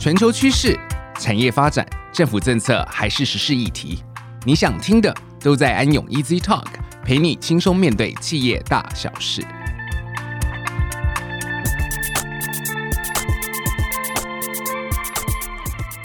全球趋势、产业发展、政府政策还是时事议题，你想听的都在安永 Easy Talk，陪你轻松面对企业大小事。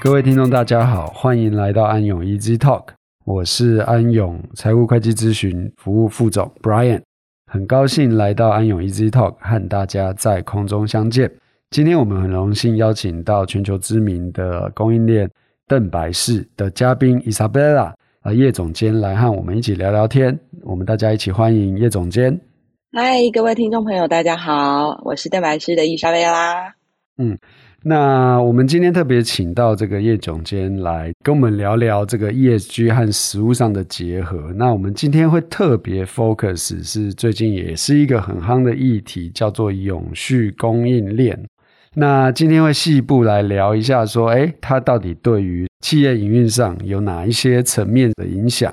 各位听众，大家好，欢迎来到安永 Easy Talk，我是安永财务会计咨询服务副总 Brian，很高兴来到安永 Easy Talk 和大家在空中相见。今天我们很荣幸邀请到全球知名的供应链邓白氏的嘉宾 Isabella 啊叶总监来和我们一起聊聊天，我们大家一起欢迎叶总监。嗨，各位听众朋友，大家好，我是邓白氏的伊莎贝拉。嗯。那我们今天特别请到这个叶总监来跟我们聊聊这个 ESG 和实物上的结合。那我们今天会特别 focus 是最近也是一个很夯的议题，叫做永续供应链。那今天会细部来聊一下，说，诶，它到底对于企业营运上有哪一些层面的影响？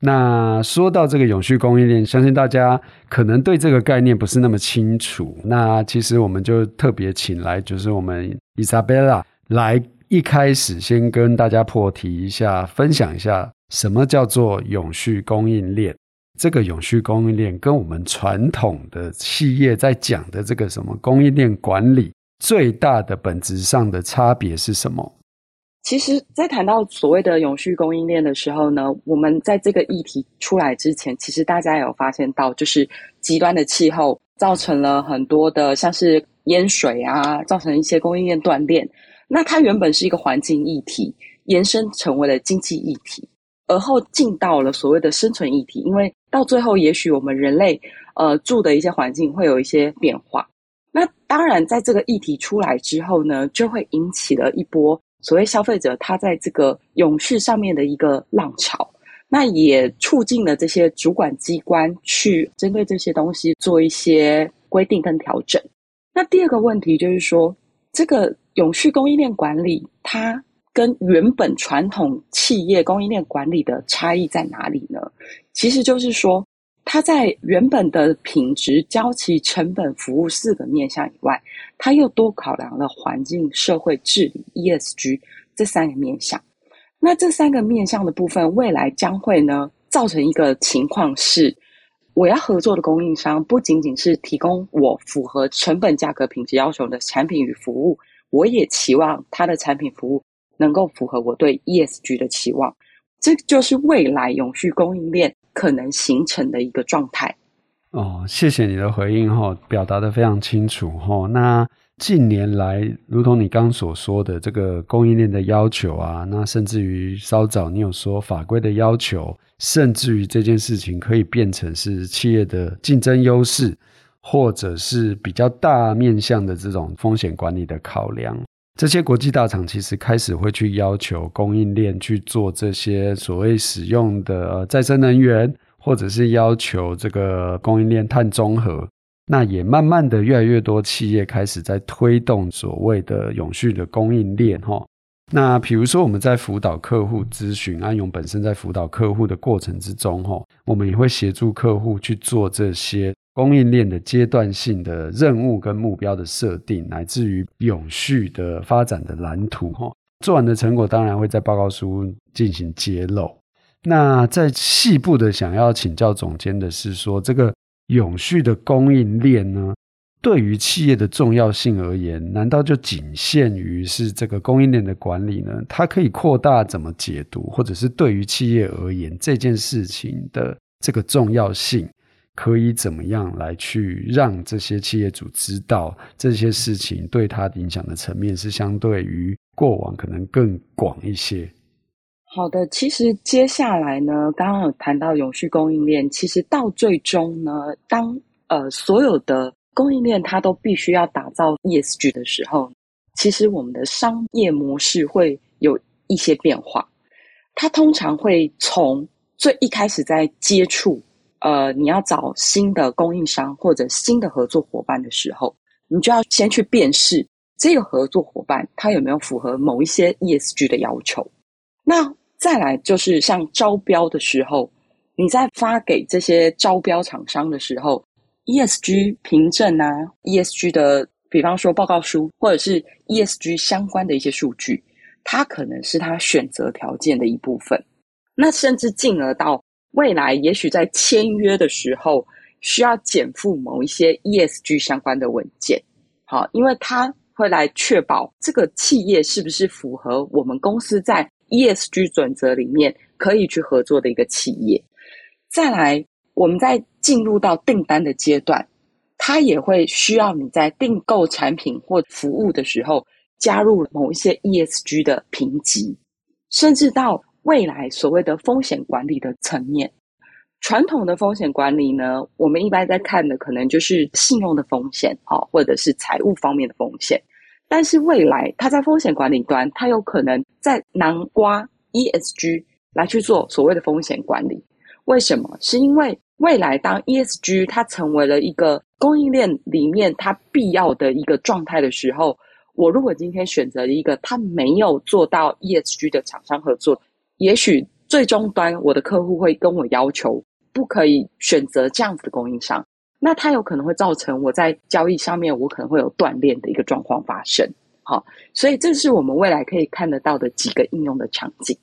那说到这个永续供应链，相信大家可能对这个概念不是那么清楚。那其实我们就特别请来，就是我们 Isabella 来一开始先跟大家破题一下，分享一下什么叫做永续供应链。这个永续供应链跟我们传统的企业在讲的这个什么供应链管理最大的本质上的差别是什么？其实，在谈到所谓的永续供应链的时候呢，我们在这个议题出来之前，其实大家有发现到，就是极端的气候造成了很多的像是淹水啊，造成一些供应链断裂。那它原本是一个环境议题，延伸成为了经济议题，而后进到了所谓的生存议题。因为到最后，也许我们人类呃住的一些环境会有一些变化。当然，在这个议题出来之后呢，就会引起了一波。所谓消费者，他在这个永续上面的一个浪潮，那也促进了这些主管机关去针对这些东西做一些规定跟调整。那第二个问题就是说，这个永续供应链管理，它跟原本传统企业供应链管理的差异在哪里呢？其实就是说。它在原本的品质、交期、成本、服务四个面向以外，它又多考量了环境、社会治理 （ESG） 这三个面向。那这三个面向的部分，未来将会呢造成一个情况是，我要合作的供应商不仅仅是提供我符合成本、价格、品质要求的产品与服务，我也期望它的产品服务能够符合我对 ESG 的期望。这就是未来永续供应链可能形成的一个状态。哦，谢谢你的回应哈，表达得非常清楚哈。那近年来，如同你刚所说的这个供应链的要求啊，那甚至于稍早你有说法规的要求，甚至于这件事情可以变成是企业的竞争优势，或者是比较大面向的这种风险管理的考量。这些国际大厂其实开始会去要求供应链去做这些所谓使用的再生能源，或者是要求这个供应链碳中和。那也慢慢的越来越多企业开始在推动所谓的永续的供应链哈。那比如说我们在辅导客户咨询，安永本身在辅导客户的过程之中哈，我们也会协助客户去做这些。供应链的阶段性的任务跟目标的设定，乃至于永续的发展的蓝图，哈，做完的成果当然会在报告书进行揭露。那在细部的想要请教总监的是说，这个永续的供应链呢，对于企业的重要性而言，难道就仅限于是这个供应链的管理呢？它可以扩大怎么解读，或者是对于企业而言，这件事情的这个重要性？可以怎么样来去让这些企业主知道这些事情对他影响的层面是相对于过往可能更广一些？好的，其实接下来呢，刚刚有谈到永续供应链，其实到最终呢，当呃所有的供应链它都必须要打造 ESG 的时候，其实我们的商业模式会有一些变化。它通常会从最一开始在接触。呃，你要找新的供应商或者新的合作伙伴的时候，你就要先去辨识这个合作伙伴他有没有符合某一些 ESG 的要求。那再来就是像招标的时候，你在发给这些招标厂商的时候，ESG 凭证啊，ESG 的比方说报告书或者是 ESG 相关的一些数据，它可能是他选择条件的一部分。那甚至进而到未来，也许在签约的时候需要减负某一些 ESG 相关的文件，好，因为它会来确保这个企业是不是符合我们公司在 ESG 准则里面可以去合作的一个企业。再来，我们在进入到订单的阶段，它也会需要你在订购产品或服务的时候加入某一些 ESG 的评级，甚至到未来所谓的风险管理的层面。传统的风险管理呢，我们一般在看的可能就是信用的风险，哦或者是财务方面的风险。但是未来它在风险管理端，它有可能在囊括 ESG 来去做所谓的风险管理。为什么？是因为未来当 ESG 它成为了一个供应链里面它必要的一个状态的时候，我如果今天选择了一个它没有做到 ESG 的厂商合作，也许最终端我的客户会跟我要求不可以选择这样子的供应商，那它有可能会造成我在交易上面我可能会有断链的一个状况发生。好，所以这是我们未来可以看得到的几个应用的场景。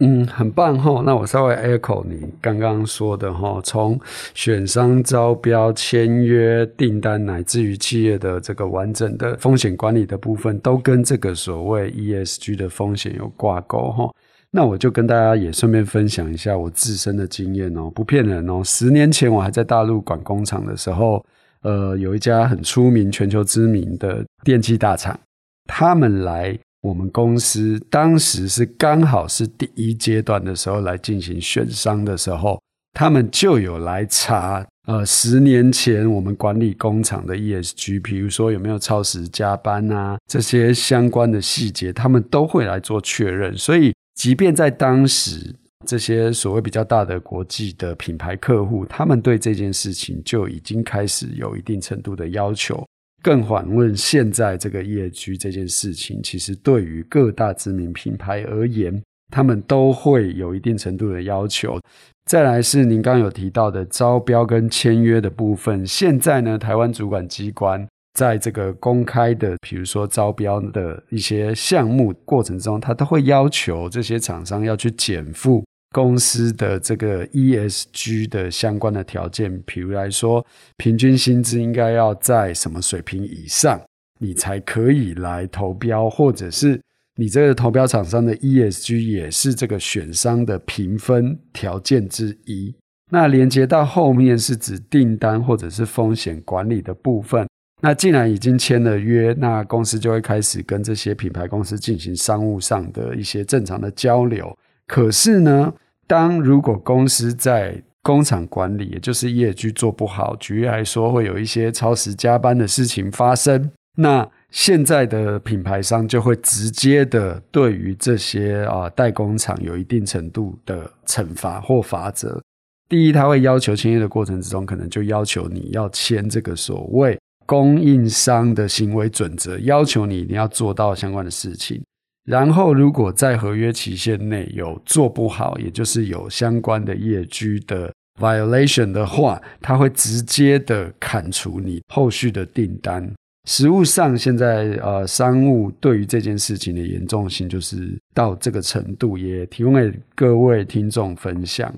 嗯，很棒哈。那我稍微 echo 你刚刚说的哈，从选商招标、签约、订单，乃至于企业的这个完整的风险管理的部分，都跟这个所谓 ESG 的风险有挂钩哈。那我就跟大家也顺便分享一下我自身的经验哦，不骗人哦。十年前我还在大陆管工厂的时候，呃，有一家很出名、全球知名的电器大厂，他们来。我们公司当时是刚好是第一阶段的时候来进行选商的时候，他们就有来查，呃，十年前我们管理工厂的 ESG，比如说有没有超时加班啊，这些相关的细节，他们都会来做确认。所以，即便在当时，这些所谓比较大的国际的品牌客户，他们对这件事情就已经开始有一定程度的要求。更遑论现在这个 ESG 这件事情，其实对于各大知名品牌而言，他们都会有一定程度的要求。再来是您刚刚有提到的招标跟签约的部分，现在呢，台湾主管机关在这个公开的，比如说招标的一些项目过程中，他都会要求这些厂商要去减负。公司的这个 ESG 的相关的条件，比如来说，平均薪资应该要在什么水平以上，你才可以来投标，或者是你这个投标厂商的 ESG 也是这个选商的评分条件之一。那连接到后面是指订单或者是风险管理的部分。那既然已经签了约，那公司就会开始跟这些品牌公司进行商务上的一些正常的交流。可是呢，当如果公司在工厂管理，也就是 ESG 做不好，举例来说，会有一些超时加班的事情发生，那现在的品牌商就会直接的对于这些啊代工厂有一定程度的惩罚或罚则。第一，他会要求签约的过程之中，可能就要求你要签这个所谓供应商的行为准则，要求你一定要做到相关的事情。然后，如果在合约期限内有做不好，也就是有相关的 ESG 的 violation 的话，他会直接的砍除你后续的订单。实务上，现在呃，商务对于这件事情的严重性就是到这个程度，也提供给各位听众分享。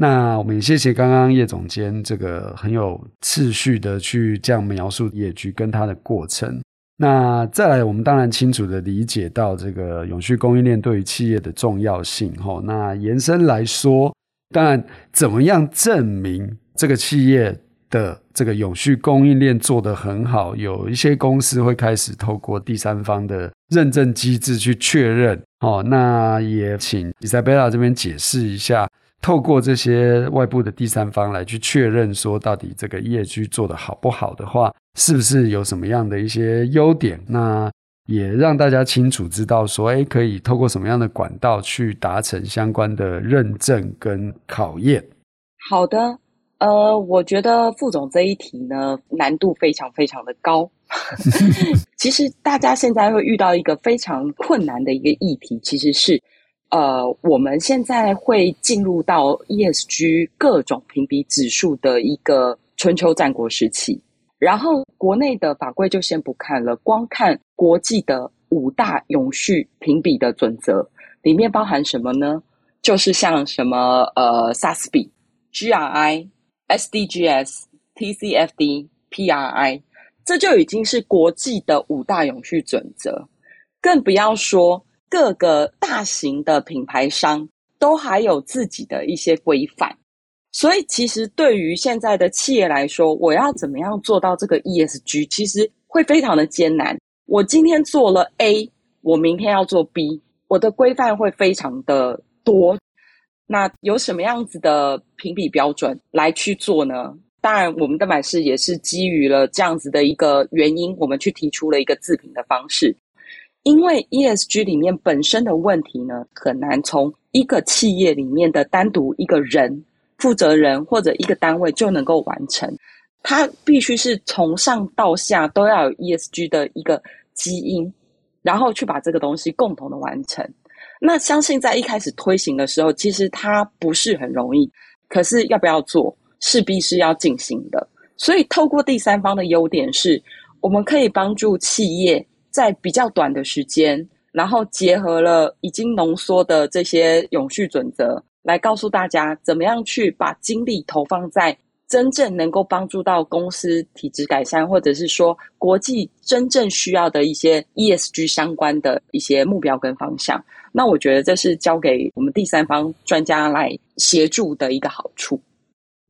那我们也谢谢刚刚叶总监这个很有次序的去这样描述野菊跟它的过程。那再来，我们当然清楚地理解到这个永续供应链对于企业的重要性。吼，那延伸来说，当然怎么样证明这个企业的这个永续供应链做得很好？有一些公司会开始透过第三方的认证机制去确认。哦，那也请 Isabella 这边解释一下。透过这些外部的第三方来去确认，说到底这个 ESG 做得好不好的话，是不是有什么样的一些优点？那也让大家清楚知道说，哎，可以透过什么样的管道去达成相关的认证跟考验。好的，呃，我觉得副总这一题呢，难度非常非常的高。其实大家现在会遇到一个非常困难的一个议题，其实是。呃，我们现在会进入到 ESG 各种评比指数的一个春秋战国时期。然后国内的法规就先不看了，光看国际的五大永续评比的准则，里面包含什么呢？就是像什么呃 SASB、GRI、SDGs、TCFD、PRI，这就已经是国际的五大永续准则，更不要说各个大型的品牌商都还有自己的一些规范。所以，其实对于现在的企业来说，我要怎么样做到这个 ESG，其实会非常的艰难。我今天做了 A，我明天要做 B，我的规范会非常的多。那有什么样子的评比标准来去做呢？当然，我们的买事也是基于了这样子的一个原因，我们去提出了一个自评的方式。因为 ESG 里面本身的问题呢，很难从一个企业里面的单独一个人。负责人或者一个单位就能够完成，它必须是从上到下都要有 ESG 的一个基因，然后去把这个东西共同的完成。那相信在一开始推行的时候，其实它不是很容易，可是要不要做，势必是要进行的。所以透过第三方的优点是，我们可以帮助企业在比较短的时间，然后结合了已经浓缩的这些永续准则。来告诉大家，怎么样去把精力投放在真正能够帮助到公司体质改善，或者是说国际真正需要的一些 ESG 相关的一些目标跟方向。那我觉得这是交给我们第三方专家来协助的一个好处。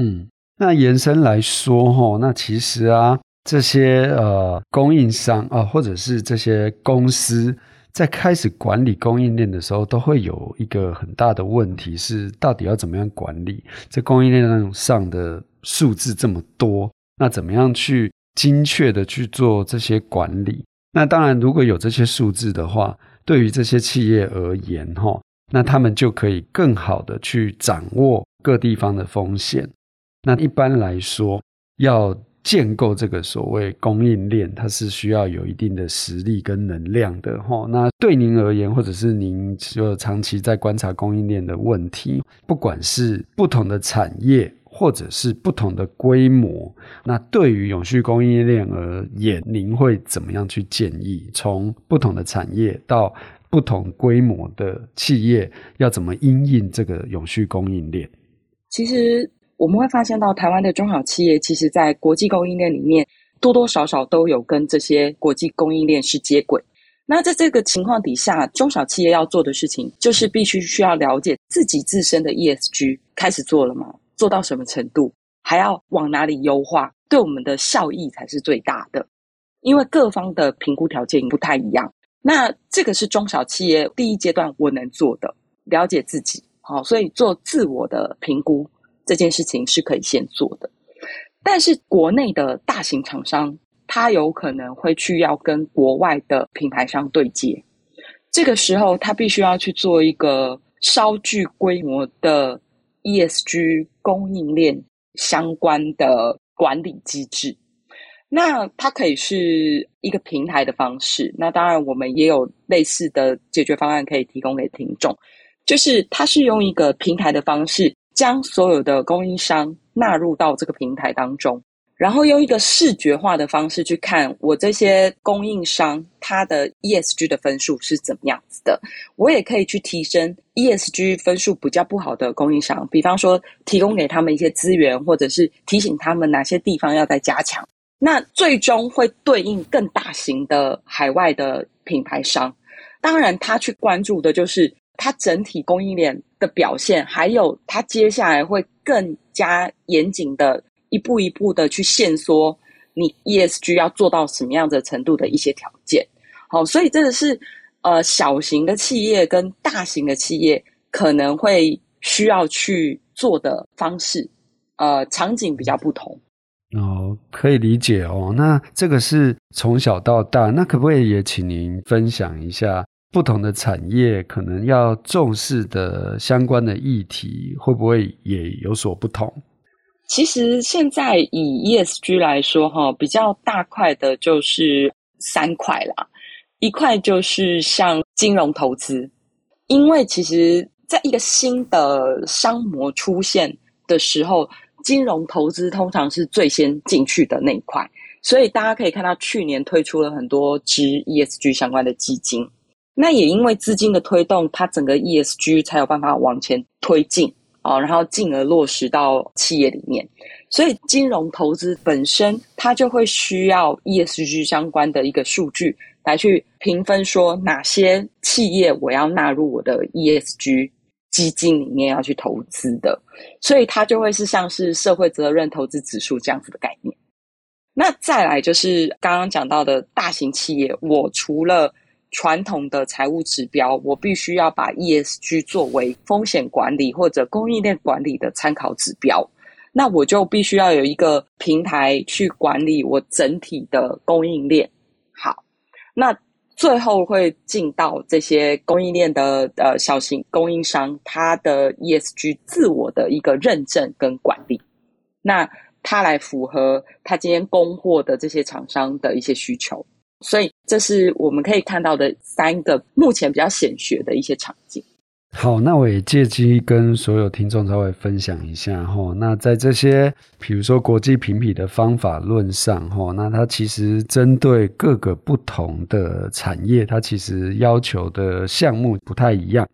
嗯，那延伸来说，哈，那其实啊，这些呃供应商啊，或者是这些公司。在开始管理供应链的时候，都会有一个很大的问题是，到底要怎么样管理这供应链上的数字这么多？那怎么样去精确的去做这些管理？那当然，如果有这些数字的话，对于这些企业而言，哈，那他们就可以更好的去掌握各地方的风险。那一般来说，要建构这个所谓供应链，它是需要有一定的实力跟能量的齁。那对您而言，或者是您就长期在观察供应链的问题，不管是不同的产业，或者是不同的规模，那对于永续供应链而言，您会怎么样去建议？从不同的产业到不同规模的企业，要怎么因应这个永续供应链？其实。我们会发现到台湾的中小企业，其实在国际供应链里面多多少少都有跟这些国际供应链是接轨。那在这个情况底下，中小企业要做的事情，就是必须需要了解自己自身的 ESG 开始做了吗？做到什么程度？还要往哪里优化？对我们的效益才是最大的。因为各方的评估条件不太一样。那这个是中小企业第一阶段我能做的，了解自己。好，所以做自我的评估。这件事情是可以先做的，但是国内的大型厂商，他有可能会去要跟国外的品牌商对接，这个时候他必须要去做一个稍具规模的 ESG 供应链相关的管理机制。那它可以是一个平台的方式，那当然我们也有类似的解决方案可以提供给听众，就是它是用一个平台的方式。将所有的供应商纳入到这个平台当中，然后用一个视觉化的方式去看我这些供应商它的 ESG 的分数是怎么样子的。我也可以去提升 ESG 分数比较不好的供应商，比方说提供给他们一些资源，或者是提醒他们哪些地方要再加强。那最终会对应更大型的海外的品牌商，当然他去关注的就是。它整体供应链的表现，还有它接下来会更加严谨的，一步一步的去限缩你 ESG 要做到什么样的程度的一些条件。好，所以这个是呃小型的企业跟大型的企业可能会需要去做的方式，呃，场景比较不同。哦，可以理解哦。那这个是从小到大，那可不可以也请您分享一下？不同的产业可能要重视的相关的议题，会不会也有所不同？其实现在以 ESG 来说，哈，比较大块的就是三块啦。一块就是像金融投资，因为其实在一个新的商模出现的时候，金融投资通常是最先进去的那一块。所以大家可以看到，去年推出了很多支 ESG 相关的基金。那也因为资金的推动，它整个 ESG 才有办法往前推进啊，然后进而落实到企业里面。所以金融投资本身，它就会需要 ESG 相关的一个数据来去评分，说哪些企业我要纳入我的 ESG 基金里面要去投资的。所以它就会是像是社会责任投资指数这样子的概念。那再来就是刚刚讲到的大型企业，我除了传统的财务指标，我必须要把 ESG 作为风险管理或者供应链管理的参考指标。那我就必须要有一个平台去管理我整体的供应链。好，那最后会进到这些供应链的呃小型供应商，它的 ESG 自我的一个认证跟管理。那它来符合它今天供货的这些厂商的一些需求。所以，这是我们可以看到的三个目前比较显学的一些场景。好，那我也借机跟所有听众稍微分享一下哈。那在这些，比如说国际评比的方法论上哈，那它其实针对各个不同的产业，它其实要求的项目不太一样。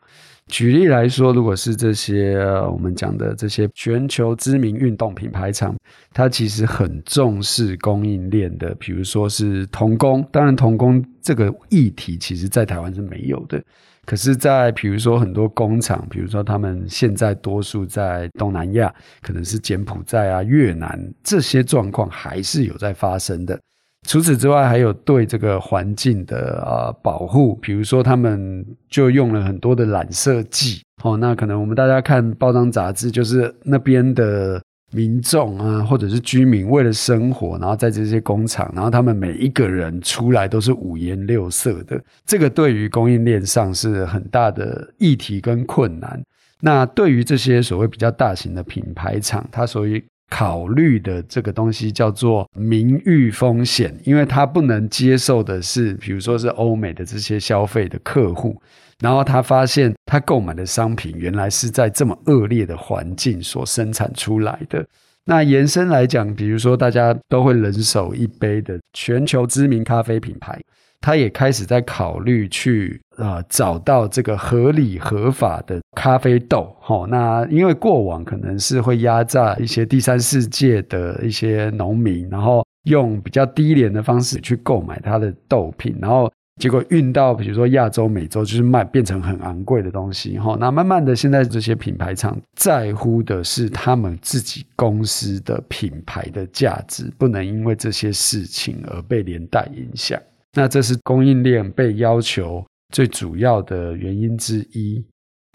举例来说，如果是这些我们讲的这些全球知名运动品牌厂，它其实很重视供应链的，比如说是童工。当然，童工这个议题其实在台湾是没有的。可是，在比如说很多工厂，比如说他们现在多数在东南亚，可能是柬埔寨啊、越南，这些状况还是有在发生的。除此之外，还有对这个环境的啊、保护，比如说他们就用了很多的染色剂。哦，那可能我们大家看报章杂志，就是那边的民众啊，或者是居民为了生活，然后在这些工厂，然后他们每一个人出来都是五颜六色的。这个对于供应链上是很大的议题跟困难。那对于这些所谓比较大型的品牌厂，它属于。考虑的这个东西叫做名誉风险，因为他不能接受的是，比如说是欧美的这些消费的客户，然后他发现他购买的商品原来是在这么恶劣的环境所生产出来的。那延伸来讲，比如说大家都会人手一杯的全球知名咖啡品牌。他也开始在考虑去、呃、找到这个合理合法的咖啡豆，齁，那因为过往可能是会压榨一些第三世界的一些农民，然后用比较低廉的方式去购买他的豆品，然后结果运到比如说亚洲、美洲，就是卖变成很昂贵的东西，哈，那慢慢的现在这些品牌厂在乎的是他们自己公司的品牌的价值，不能因为这些事情而被连带影响。那这是供应链被要求最主要的原因之一。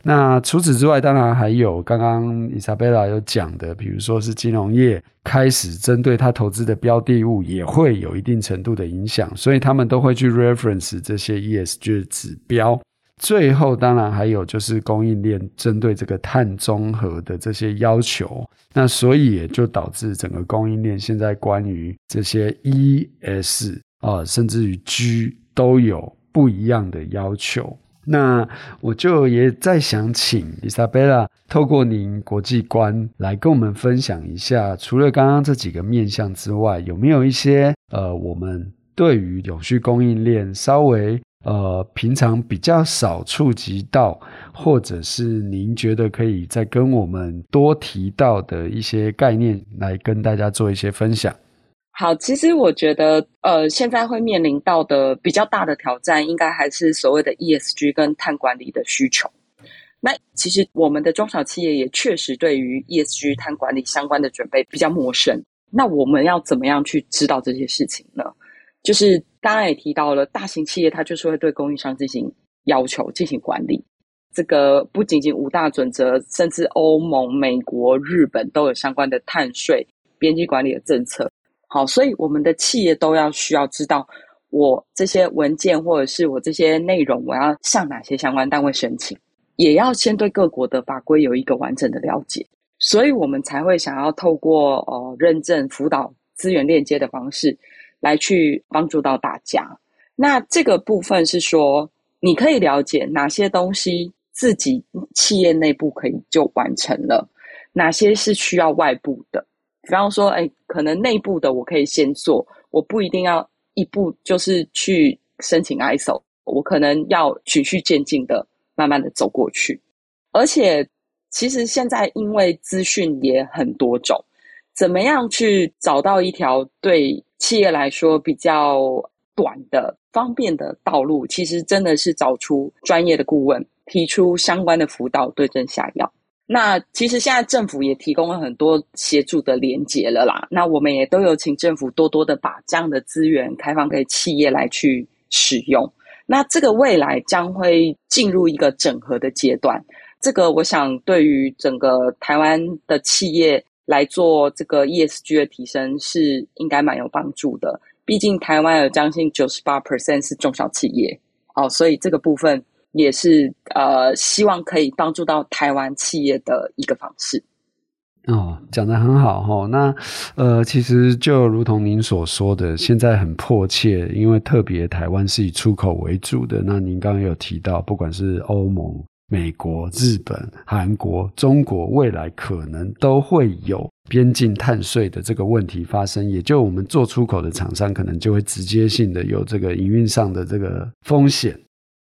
那除此之外，当然还有刚刚伊莎贝拉有讲的，比如说是金融业开始针对他投资的标的物，也会有一定程度的影响，所以他们都会去 reference 这些 ESG 指标。最后，当然还有就是供应链针对这个碳中和的这些要求。那所以也就导致整个供应链现在关于这些 ES。啊，甚至于 G 都有不一样的要求。那我就也再想请 Isabella 透过您国际观来跟我们分享一下，除了刚刚这几个面向之外，有没有一些呃，我们对于永续供应链稍微呃平常比较少触及到，或者是您觉得可以再跟我们多提到的一些概念，来跟大家做一些分享。好，其实我觉得，呃，现在会面临到的比较大的挑战，应该还是所谓的 ESG 跟碳管理的需求。那其实我们的中小企业也确实对于 ESG 碳管理相关的准备比较陌生。那我们要怎么样去知道这些事情呢？就是刚刚也提到了，大型企业它就是会对供应商进行要求、进行管理。这个不仅仅五大准则，甚至欧盟、美国、日本都有相关的碳税、边际管理的政策。好，所以我们的企业都要需要知道，我这些文件或者是我这些内容，我要向哪些相关单位申请，也要先对各国的法规有一个完整的了解，所以我们才会想要透过呃认证、辅导、资源链接的方式，来去帮助到大家。那这个部分是说，你可以了解哪些东西自己企业内部可以就完成了，哪些是需要外部的。比方说，哎，可能内部的我可以先做，我不一定要一步就是去申请 ISO，我可能要循序渐进的慢慢的走过去。而且，其实现在因为资讯也很多种，怎么样去找到一条对企业来说比较短的、方便的道路，其实真的是找出专业的顾问，提出相关的辅导，对症下药。那其实现在政府也提供了很多协助的连结了啦。那我们也都有请政府多多的把这样的资源开放给企业来去使用。那这个未来将会进入一个整合的阶段。这个我想对于整个台湾的企业来做这个 ESG 的提升是应该蛮有帮助的。毕竟台湾有将近九十八 percent 是中小企业哦，所以这个部分。也是呃，希望可以帮助到台湾企业的一个方式。哦，讲得很好哈、哦。那呃，其实就如同您所说的，现在很迫切，因为特别台湾是以出口为主的。那您刚刚有提到，不管是欧盟、美国、日本、韩国、中国，未来可能都会有边境碳税的这个问题发生。也就我们做出口的厂商，可能就会直接性的有这个营运上的这个风险。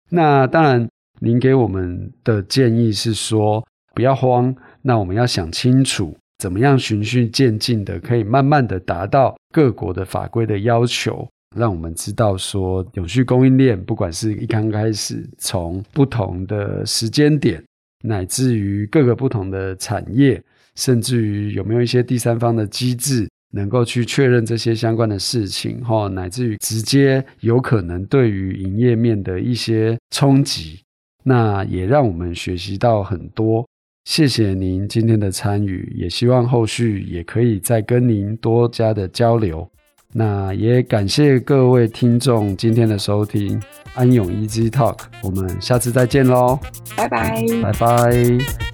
那当然，您给我们的建议是说不要慌，那我们要想清楚，怎么样循序渐进的，可以慢慢的达到各国的法规的要求，让我们知道说永续供应链，不管是一刚开始从不同的时间点，乃至于各个不同的产业，甚至于有没有一些第三方的机制。能够去确认这些相关的事情，哈，乃至于直接有可能对于营业面的一些冲击，那也让我们学习到很多。谢谢您今天的参与，也希望后续也可以再跟您多加的交流。那也感谢各位听众今天的收听，安永 Easy Talk，我们下次再见喽，拜拜，拜拜。